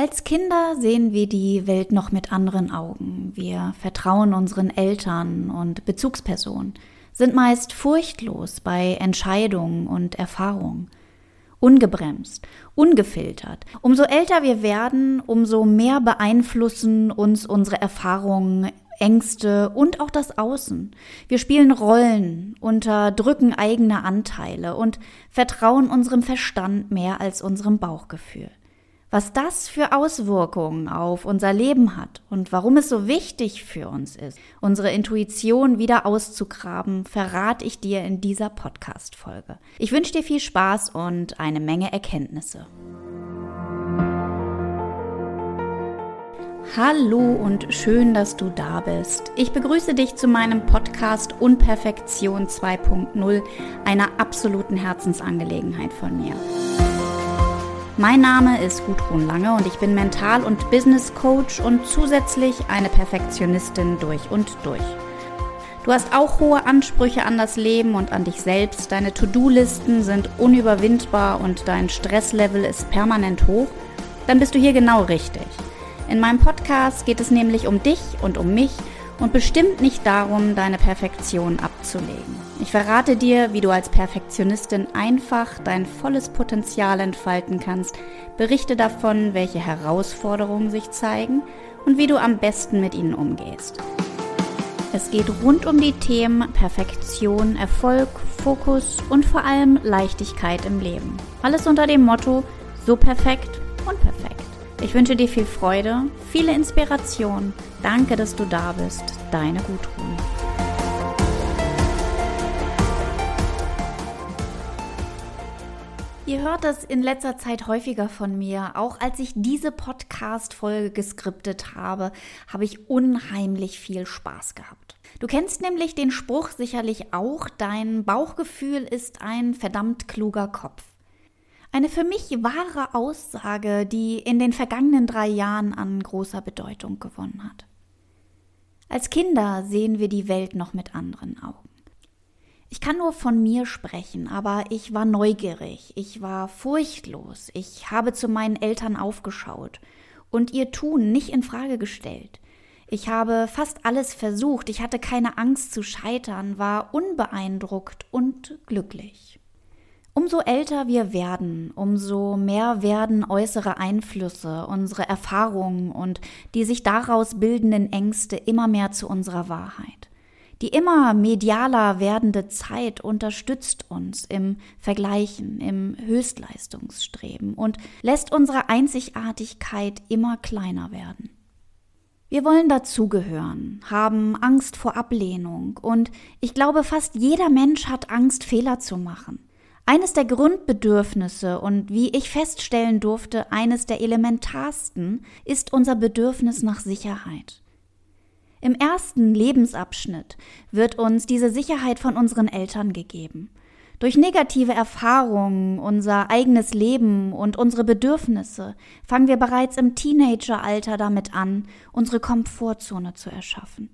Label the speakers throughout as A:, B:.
A: Als Kinder sehen wir die Welt noch mit anderen Augen. Wir vertrauen unseren Eltern und Bezugspersonen, sind meist furchtlos bei Entscheidungen und Erfahrungen. Ungebremst, ungefiltert. Umso älter wir werden, umso mehr beeinflussen uns unsere Erfahrungen, Ängste und auch das Außen. Wir spielen Rollen, unterdrücken eigene Anteile und vertrauen unserem Verstand mehr als unserem Bauchgefühl. Was das für Auswirkungen auf unser Leben hat und warum es so wichtig für uns ist, unsere Intuition wieder auszugraben, verrate ich dir in dieser Podcast-Folge. Ich wünsche dir viel Spaß und eine Menge Erkenntnisse. Hallo und schön, dass du da bist. Ich begrüße dich zu meinem Podcast Unperfektion 2.0, einer absoluten Herzensangelegenheit von mir. Mein Name ist Gudrun Lange und ich bin Mental- und Business Coach und zusätzlich eine Perfektionistin durch und durch. Du hast auch hohe Ansprüche an das Leben und an dich selbst. Deine To-Do-Listen sind unüberwindbar und dein Stresslevel ist permanent hoch. Dann bist du hier genau richtig. In meinem Podcast geht es nämlich um dich und um mich und bestimmt nicht darum, deine Perfektion abzulegen. Ich verrate dir, wie du als Perfektionistin einfach dein volles Potenzial entfalten kannst, berichte davon, welche Herausforderungen sich zeigen und wie du am besten mit ihnen umgehst. Es geht rund um die Themen Perfektion, Erfolg, Fokus und vor allem Leichtigkeit im Leben. Alles unter dem Motto so perfekt und perfekt. Ich wünsche dir viel Freude, viele Inspiration. Danke, dass du da bist. Deine Gudrun. Ihr hört das in letzter Zeit häufiger von mir. Auch als ich diese Podcast-Folge geskriptet habe, habe ich unheimlich viel Spaß gehabt. Du kennst nämlich den Spruch sicherlich auch, dein Bauchgefühl ist ein verdammt kluger Kopf. Eine für mich wahre Aussage, die in den vergangenen drei Jahren an großer Bedeutung gewonnen hat. Als Kinder sehen wir die Welt noch mit anderen Augen. Ich kann nur von mir sprechen, aber ich war neugierig, ich war furchtlos, ich habe zu meinen Eltern aufgeschaut und ihr Tun nicht in Frage gestellt. Ich habe fast alles versucht, ich hatte keine Angst zu scheitern, war unbeeindruckt und glücklich. Umso älter wir werden, umso mehr werden äußere Einflüsse, unsere Erfahrungen und die sich daraus bildenden Ängste immer mehr zu unserer Wahrheit. Die immer medialer werdende Zeit unterstützt uns im Vergleichen, im Höchstleistungsstreben und lässt unsere Einzigartigkeit immer kleiner werden. Wir wollen dazugehören, haben Angst vor Ablehnung und ich glaube, fast jeder Mensch hat Angst, Fehler zu machen. Eines der Grundbedürfnisse und wie ich feststellen durfte, eines der elementarsten ist unser Bedürfnis nach Sicherheit. Im ersten Lebensabschnitt wird uns diese Sicherheit von unseren Eltern gegeben. Durch negative Erfahrungen, unser eigenes Leben und unsere Bedürfnisse fangen wir bereits im Teenageralter damit an, unsere Komfortzone zu erschaffen.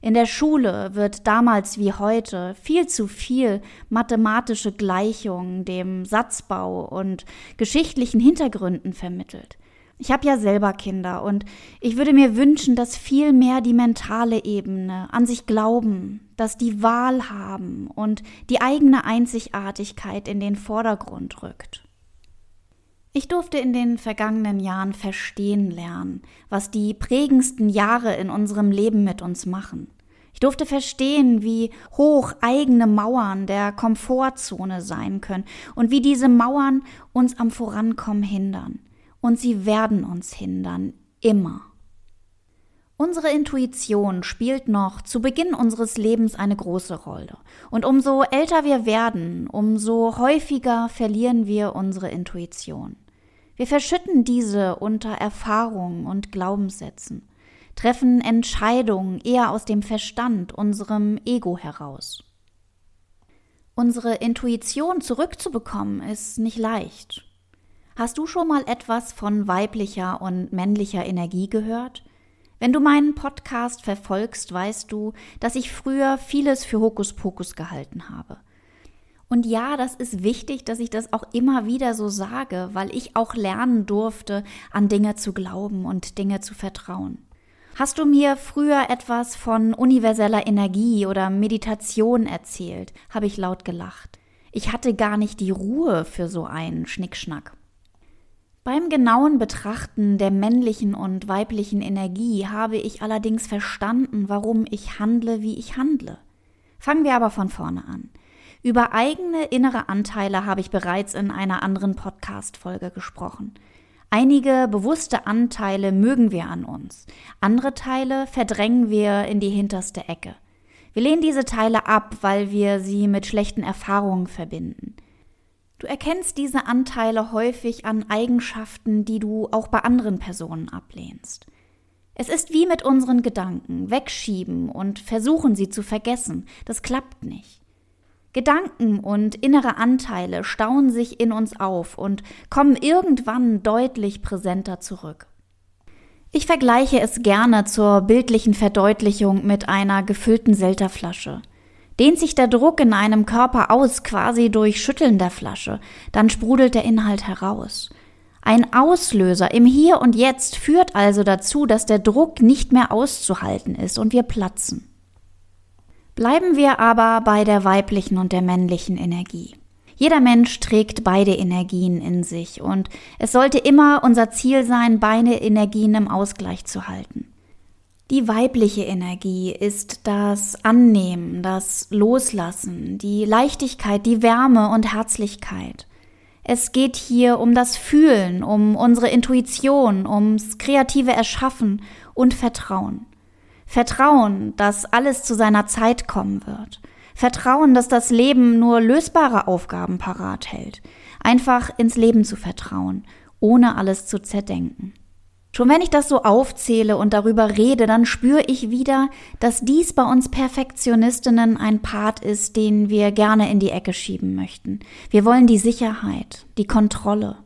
A: In der Schule wird damals wie heute viel zu viel mathematische Gleichungen dem Satzbau und geschichtlichen Hintergründen vermittelt. Ich habe ja selber Kinder und ich würde mir wünschen, dass viel mehr die mentale Ebene an sich glauben, dass die Wahl haben und die eigene Einzigartigkeit in den Vordergrund rückt. Ich durfte in den vergangenen Jahren verstehen lernen, was die prägendsten Jahre in unserem Leben mit uns machen. Ich durfte verstehen, wie hoch eigene Mauern der Komfortzone sein können und wie diese Mauern uns am Vorankommen hindern. Und sie werden uns hindern, immer. Unsere Intuition spielt noch zu Beginn unseres Lebens eine große Rolle. Und umso älter wir werden, umso häufiger verlieren wir unsere Intuition. Wir verschütten diese unter Erfahrungen und Glaubenssätzen treffen Entscheidungen eher aus dem Verstand, unserem Ego heraus. Unsere Intuition zurückzubekommen ist nicht leicht. Hast du schon mal etwas von weiblicher und männlicher Energie gehört? Wenn du meinen Podcast verfolgst, weißt du, dass ich früher vieles für Hokuspokus gehalten habe. Und ja, das ist wichtig, dass ich das auch immer wieder so sage, weil ich auch lernen durfte, an Dinge zu glauben und Dinge zu vertrauen. Hast du mir früher etwas von universeller Energie oder Meditation erzählt, habe ich laut gelacht. Ich hatte gar nicht die Ruhe für so einen Schnickschnack. Beim genauen Betrachten der männlichen und weiblichen Energie habe ich allerdings verstanden, warum ich handle, wie ich handle. Fangen wir aber von vorne an. Über eigene innere Anteile habe ich bereits in einer anderen Podcast-Folge gesprochen. Einige bewusste Anteile mögen wir an uns, andere Teile verdrängen wir in die hinterste Ecke. Wir lehnen diese Teile ab, weil wir sie mit schlechten Erfahrungen verbinden. Du erkennst diese Anteile häufig an Eigenschaften, die du auch bei anderen Personen ablehnst. Es ist wie mit unseren Gedanken, wegschieben und versuchen sie zu vergessen. Das klappt nicht. Gedanken und innere Anteile stauen sich in uns auf und kommen irgendwann deutlich präsenter zurück. Ich vergleiche es gerne zur bildlichen Verdeutlichung mit einer gefüllten Selterflasche. Dehnt sich der Druck in einem Körper aus, quasi durch Schütteln der Flasche, dann sprudelt der Inhalt heraus. Ein Auslöser im Hier und Jetzt führt also dazu, dass der Druck nicht mehr auszuhalten ist und wir platzen. Bleiben wir aber bei der weiblichen und der männlichen Energie. Jeder Mensch trägt beide Energien in sich und es sollte immer unser Ziel sein, beide Energien im Ausgleich zu halten. Die weibliche Energie ist das Annehmen, das Loslassen, die Leichtigkeit, die Wärme und Herzlichkeit. Es geht hier um das Fühlen, um unsere Intuition, ums kreative Erschaffen und Vertrauen. Vertrauen, dass alles zu seiner Zeit kommen wird. Vertrauen, dass das Leben nur lösbare Aufgaben parat hält. Einfach ins Leben zu vertrauen, ohne alles zu zerdenken. Schon wenn ich das so aufzähle und darüber rede, dann spüre ich wieder, dass dies bei uns Perfektionistinnen ein Part ist, den wir gerne in die Ecke schieben möchten. Wir wollen die Sicherheit, die Kontrolle.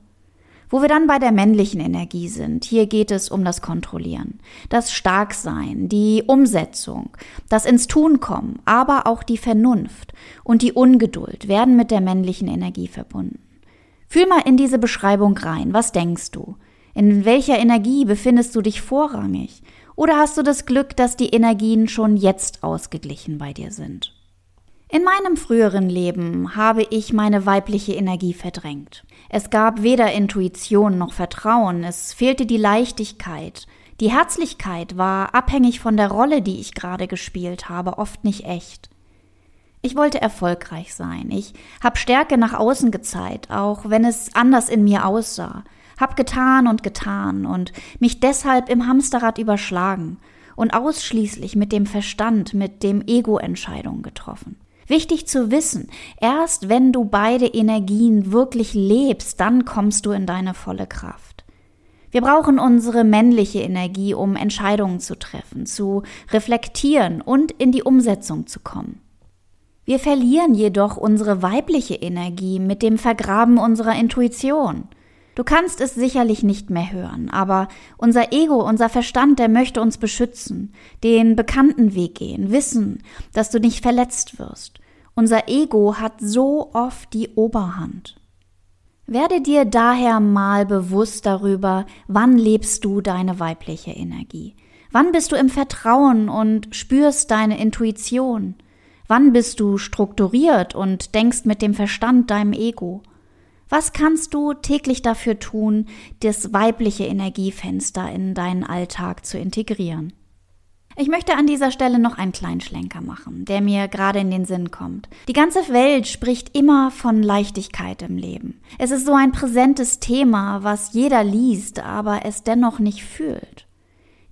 A: Wo wir dann bei der männlichen Energie sind, hier geht es um das Kontrollieren, das Starksein, die Umsetzung, das ins Tun kommen, aber auch die Vernunft und die Ungeduld werden mit der männlichen Energie verbunden. Fühl mal in diese Beschreibung rein. Was denkst du? In welcher Energie befindest du dich vorrangig? Oder hast du das Glück, dass die Energien schon jetzt ausgeglichen bei dir sind? In meinem früheren Leben habe ich meine weibliche Energie verdrängt. Es gab weder Intuition noch Vertrauen, es fehlte die Leichtigkeit. Die Herzlichkeit war abhängig von der Rolle, die ich gerade gespielt habe, oft nicht echt. Ich wollte erfolgreich sein. Ich habe Stärke nach außen gezeigt, auch wenn es anders in mir aussah. Hab getan und getan und mich deshalb im Hamsterrad überschlagen und ausschließlich mit dem Verstand, mit dem Ego Entscheidungen getroffen. Wichtig zu wissen, erst wenn du beide Energien wirklich lebst, dann kommst du in deine volle Kraft. Wir brauchen unsere männliche Energie, um Entscheidungen zu treffen, zu reflektieren und in die Umsetzung zu kommen. Wir verlieren jedoch unsere weibliche Energie mit dem Vergraben unserer Intuition. Du kannst es sicherlich nicht mehr hören, aber unser Ego, unser Verstand, der möchte uns beschützen, den bekannten Weg gehen, wissen, dass du nicht verletzt wirst. Unser Ego hat so oft die Oberhand. Werde dir daher mal bewusst darüber, wann lebst du deine weibliche Energie? Wann bist du im Vertrauen und spürst deine Intuition? Wann bist du strukturiert und denkst mit dem Verstand deinem Ego? Was kannst du täglich dafür tun, das weibliche Energiefenster in deinen Alltag zu integrieren? Ich möchte an dieser Stelle noch einen kleinen Schlenker machen, der mir gerade in den Sinn kommt. Die ganze Welt spricht immer von Leichtigkeit im Leben. Es ist so ein präsentes Thema, was jeder liest, aber es dennoch nicht fühlt.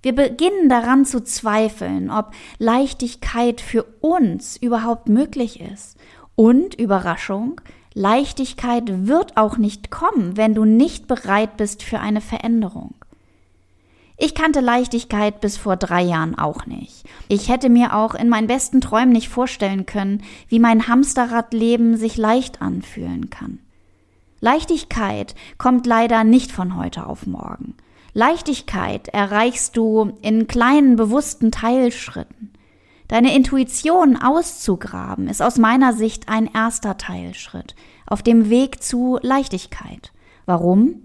A: Wir beginnen daran zu zweifeln, ob Leichtigkeit für uns überhaupt möglich ist. Und Überraschung, Leichtigkeit wird auch nicht kommen, wenn du nicht bereit bist für eine Veränderung. Ich kannte Leichtigkeit bis vor drei Jahren auch nicht. Ich hätte mir auch in meinen besten Träumen nicht vorstellen können, wie mein Hamsterradleben sich leicht anfühlen kann. Leichtigkeit kommt leider nicht von heute auf morgen. Leichtigkeit erreichst du in kleinen bewussten Teilschritten. Deine Intuition auszugraben ist aus meiner Sicht ein erster Teilschritt auf dem Weg zu Leichtigkeit. Warum?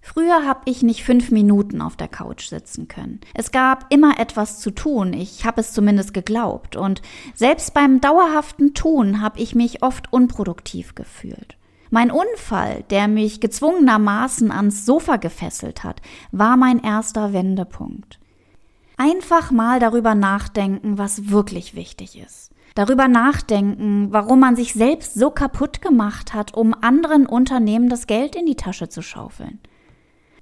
A: Früher habe ich nicht fünf Minuten auf der Couch sitzen können. Es gab immer etwas zu tun, ich habe es zumindest geglaubt, und selbst beim dauerhaften Tun habe ich mich oft unproduktiv gefühlt. Mein Unfall, der mich gezwungenermaßen ans Sofa gefesselt hat, war mein erster Wendepunkt. Einfach mal darüber nachdenken, was wirklich wichtig ist. Darüber nachdenken, warum man sich selbst so kaputt gemacht hat, um anderen Unternehmen das Geld in die Tasche zu schaufeln.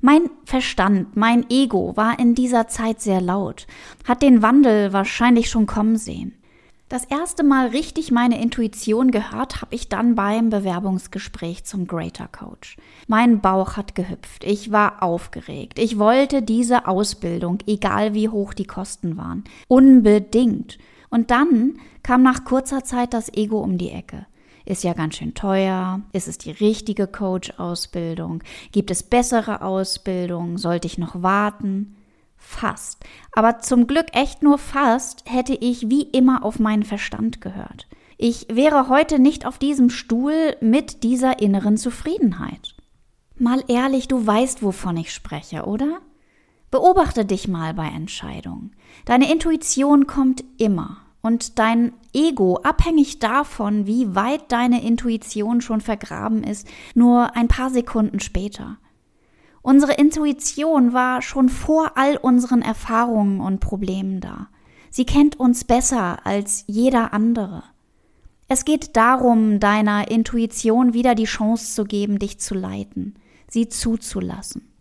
A: Mein Verstand, mein Ego war in dieser Zeit sehr laut, hat den Wandel wahrscheinlich schon kommen sehen. Das erste Mal richtig meine Intuition gehört habe ich dann beim Bewerbungsgespräch zum Greater Coach. Mein Bauch hat gehüpft, ich war aufgeregt, ich wollte diese Ausbildung, egal wie hoch die Kosten waren, unbedingt. Und dann kam nach kurzer Zeit das Ego um die Ecke. Ist ja ganz schön teuer. Ist es die richtige Coach-Ausbildung? Gibt es bessere Ausbildung? Sollte ich noch warten? Fast. Aber zum Glück echt nur fast hätte ich wie immer auf meinen Verstand gehört. Ich wäre heute nicht auf diesem Stuhl mit dieser inneren Zufriedenheit. Mal ehrlich, du weißt, wovon ich spreche, oder? Beobachte dich mal bei Entscheidungen. Deine Intuition kommt immer und dein Ego, abhängig davon, wie weit deine Intuition schon vergraben ist, nur ein paar Sekunden später. Unsere Intuition war schon vor all unseren Erfahrungen und Problemen da. Sie kennt uns besser als jeder andere. Es geht darum, deiner Intuition wieder die Chance zu geben, dich zu leiten, sie zuzulassen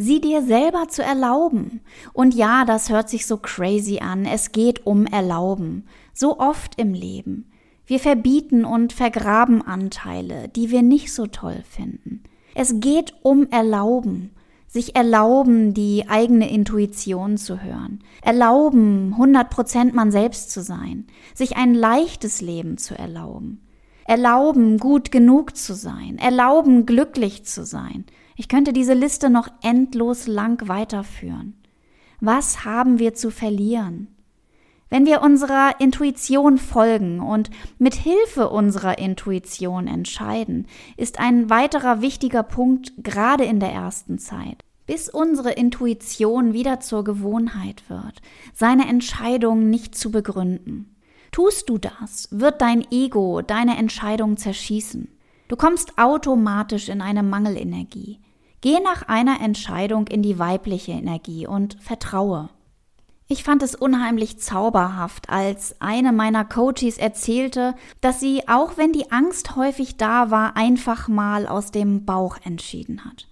A: sie dir selber zu erlauben. Und ja, das hört sich so crazy an. Es geht um Erlauben. So oft im Leben. Wir verbieten und vergraben Anteile, die wir nicht so toll finden. Es geht um Erlauben. Sich erlauben, die eigene Intuition zu hören. Erlauben, 100% man selbst zu sein. Sich ein leichtes Leben zu erlauben. Erlauben, gut genug zu sein. Erlauben, glücklich zu sein. Ich könnte diese Liste noch endlos lang weiterführen. Was haben wir zu verlieren? Wenn wir unserer Intuition folgen und mit Hilfe unserer Intuition entscheiden, ist ein weiterer wichtiger Punkt gerade in der ersten Zeit, bis unsere Intuition wieder zur Gewohnheit wird, seine Entscheidung nicht zu begründen. Tust du das, wird dein Ego deine Entscheidung zerschießen. Du kommst automatisch in eine Mangelenergie. Geh nach einer Entscheidung in die weibliche Energie und vertraue. Ich fand es unheimlich zauberhaft, als eine meiner Coaches erzählte, dass sie, auch wenn die Angst häufig da war, einfach mal aus dem Bauch entschieden hat.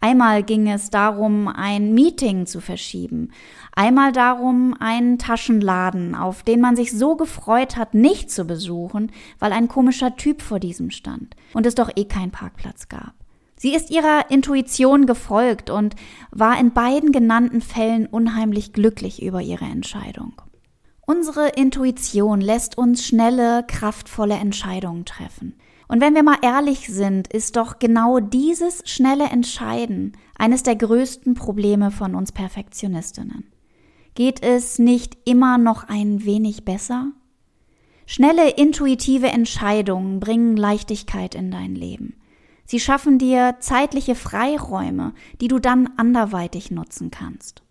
A: Einmal ging es darum, ein Meeting zu verschieben, einmal darum, einen Taschenladen, auf den man sich so gefreut hat, nicht zu besuchen, weil ein komischer Typ vor diesem stand und es doch eh keinen Parkplatz gab. Sie ist ihrer Intuition gefolgt und war in beiden genannten Fällen unheimlich glücklich über ihre Entscheidung. Unsere Intuition lässt uns schnelle, kraftvolle Entscheidungen treffen. Und wenn wir mal ehrlich sind, ist doch genau dieses schnelle Entscheiden eines der größten Probleme von uns Perfektionistinnen. Geht es nicht immer noch ein wenig besser? Schnelle, intuitive Entscheidungen bringen Leichtigkeit in dein Leben. Sie schaffen dir zeitliche Freiräume, die du dann anderweitig nutzen kannst.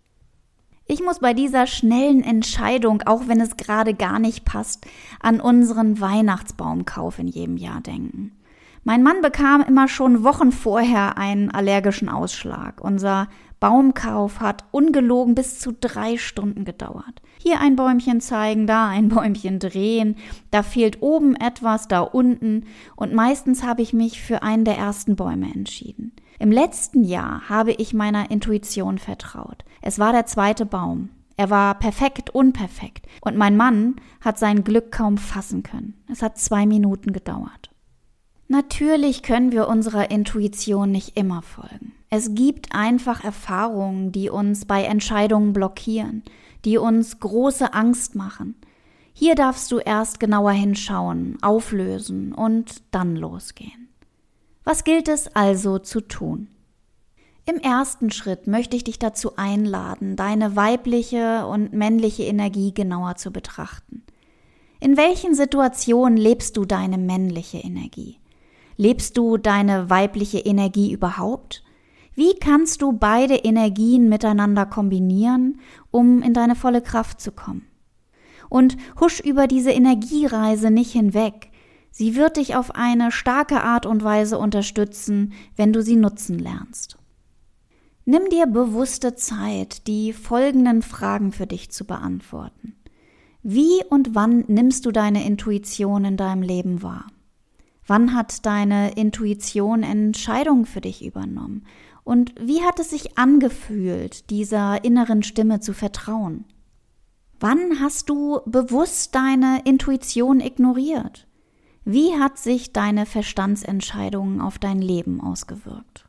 A: Ich muss bei dieser schnellen Entscheidung, auch wenn es gerade gar nicht passt, an unseren Weihnachtsbaumkauf in jedem Jahr denken. Mein Mann bekam immer schon Wochen vorher einen allergischen Ausschlag. Unser Baumkauf hat ungelogen bis zu drei Stunden gedauert. Hier ein Bäumchen zeigen, da ein Bäumchen drehen, da fehlt oben etwas, da unten und meistens habe ich mich für einen der ersten Bäume entschieden. Im letzten Jahr habe ich meiner Intuition vertraut. Es war der zweite Baum. Er war perfekt unperfekt und mein Mann hat sein Glück kaum fassen können. Es hat zwei Minuten gedauert. Natürlich können wir unserer Intuition nicht immer folgen. Es gibt einfach Erfahrungen, die uns bei Entscheidungen blockieren, die uns große Angst machen. Hier darfst du erst genauer hinschauen, auflösen und dann losgehen. Was gilt es also zu tun? Im ersten Schritt möchte ich dich dazu einladen, deine weibliche und männliche Energie genauer zu betrachten. In welchen Situationen lebst du deine männliche Energie? Lebst du deine weibliche Energie überhaupt? Wie kannst du beide Energien miteinander kombinieren, um in deine volle Kraft zu kommen? Und husch über diese Energiereise nicht hinweg. Sie wird dich auf eine starke Art und Weise unterstützen, wenn du sie nutzen lernst. Nimm dir bewusste Zeit, die folgenden Fragen für dich zu beantworten. Wie und wann nimmst du deine Intuition in deinem Leben wahr? Wann hat deine Intuition Entscheidungen für dich übernommen? Und wie hat es sich angefühlt, dieser inneren Stimme zu vertrauen? Wann hast du bewusst deine Intuition ignoriert? Wie hat sich deine Verstandsentscheidungen auf dein Leben ausgewirkt?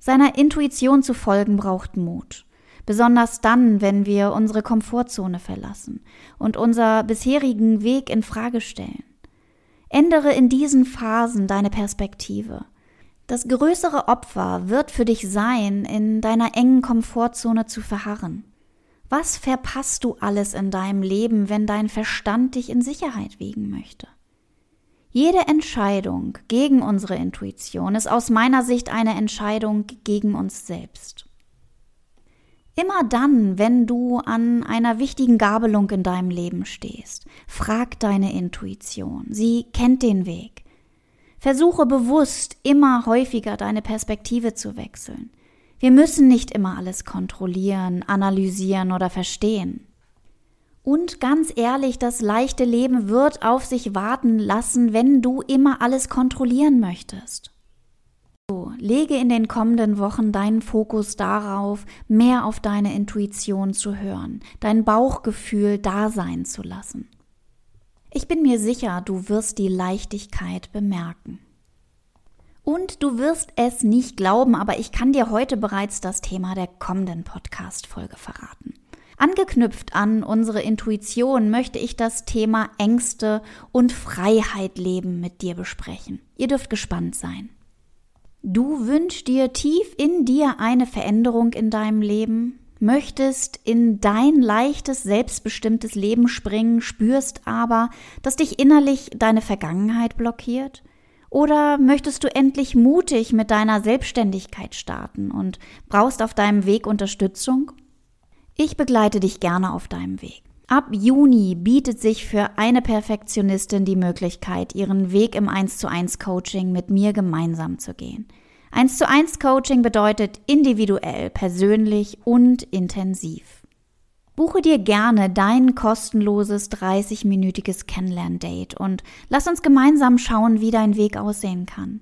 A: Seiner Intuition zu folgen braucht Mut. Besonders dann, wenn wir unsere Komfortzone verlassen und unser bisherigen Weg in Frage stellen. Ändere in diesen Phasen deine Perspektive. Das größere Opfer wird für dich sein, in deiner engen Komfortzone zu verharren. Was verpasst du alles in deinem Leben, wenn dein Verstand dich in Sicherheit wiegen möchte? Jede Entscheidung gegen unsere Intuition ist aus meiner Sicht eine Entscheidung gegen uns selbst. Immer dann, wenn du an einer wichtigen Gabelung in deinem Leben stehst, frag deine Intuition. Sie kennt den Weg. Versuche bewusst immer häufiger deine Perspektive zu wechseln. Wir müssen nicht immer alles kontrollieren, analysieren oder verstehen. Und ganz ehrlich, das leichte Leben wird auf sich warten lassen, wenn du immer alles kontrollieren möchtest. So, lege in den kommenden Wochen deinen Fokus darauf, mehr auf deine Intuition zu hören, dein Bauchgefühl da sein zu lassen. Ich bin mir sicher, du wirst die Leichtigkeit bemerken. Und du wirst es nicht glauben, aber ich kann dir heute bereits das Thema der kommenden Podcast-Folge verraten. Angeknüpft an unsere Intuition möchte ich das Thema Ängste und Freiheit leben mit dir besprechen. Ihr dürft gespannt sein. Du wünschst dir tief in dir eine Veränderung in deinem Leben, möchtest in dein leichtes, selbstbestimmtes Leben springen, spürst aber, dass dich innerlich deine Vergangenheit blockiert? Oder möchtest du endlich mutig mit deiner Selbstständigkeit starten und brauchst auf deinem Weg Unterstützung? Ich begleite dich gerne auf deinem Weg. Ab Juni bietet sich für eine Perfektionistin die Möglichkeit, ihren Weg im 1 zu 1 Coaching mit mir gemeinsam zu gehen. 1 zu 1 Coaching bedeutet individuell, persönlich und intensiv. Buche dir gerne dein kostenloses 30-minütiges Kennenlern-Date und lass uns gemeinsam schauen, wie dein Weg aussehen kann.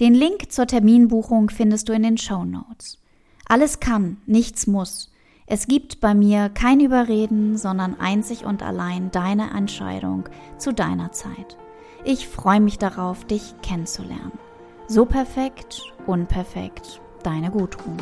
A: Den Link zur Terminbuchung findest du in den Show Notes. Alles kann, nichts muss. Es gibt bei mir kein Überreden, sondern einzig und allein deine Entscheidung zu deiner Zeit. Ich freue mich darauf, dich kennenzulernen. So perfekt, unperfekt, deine Gudrun.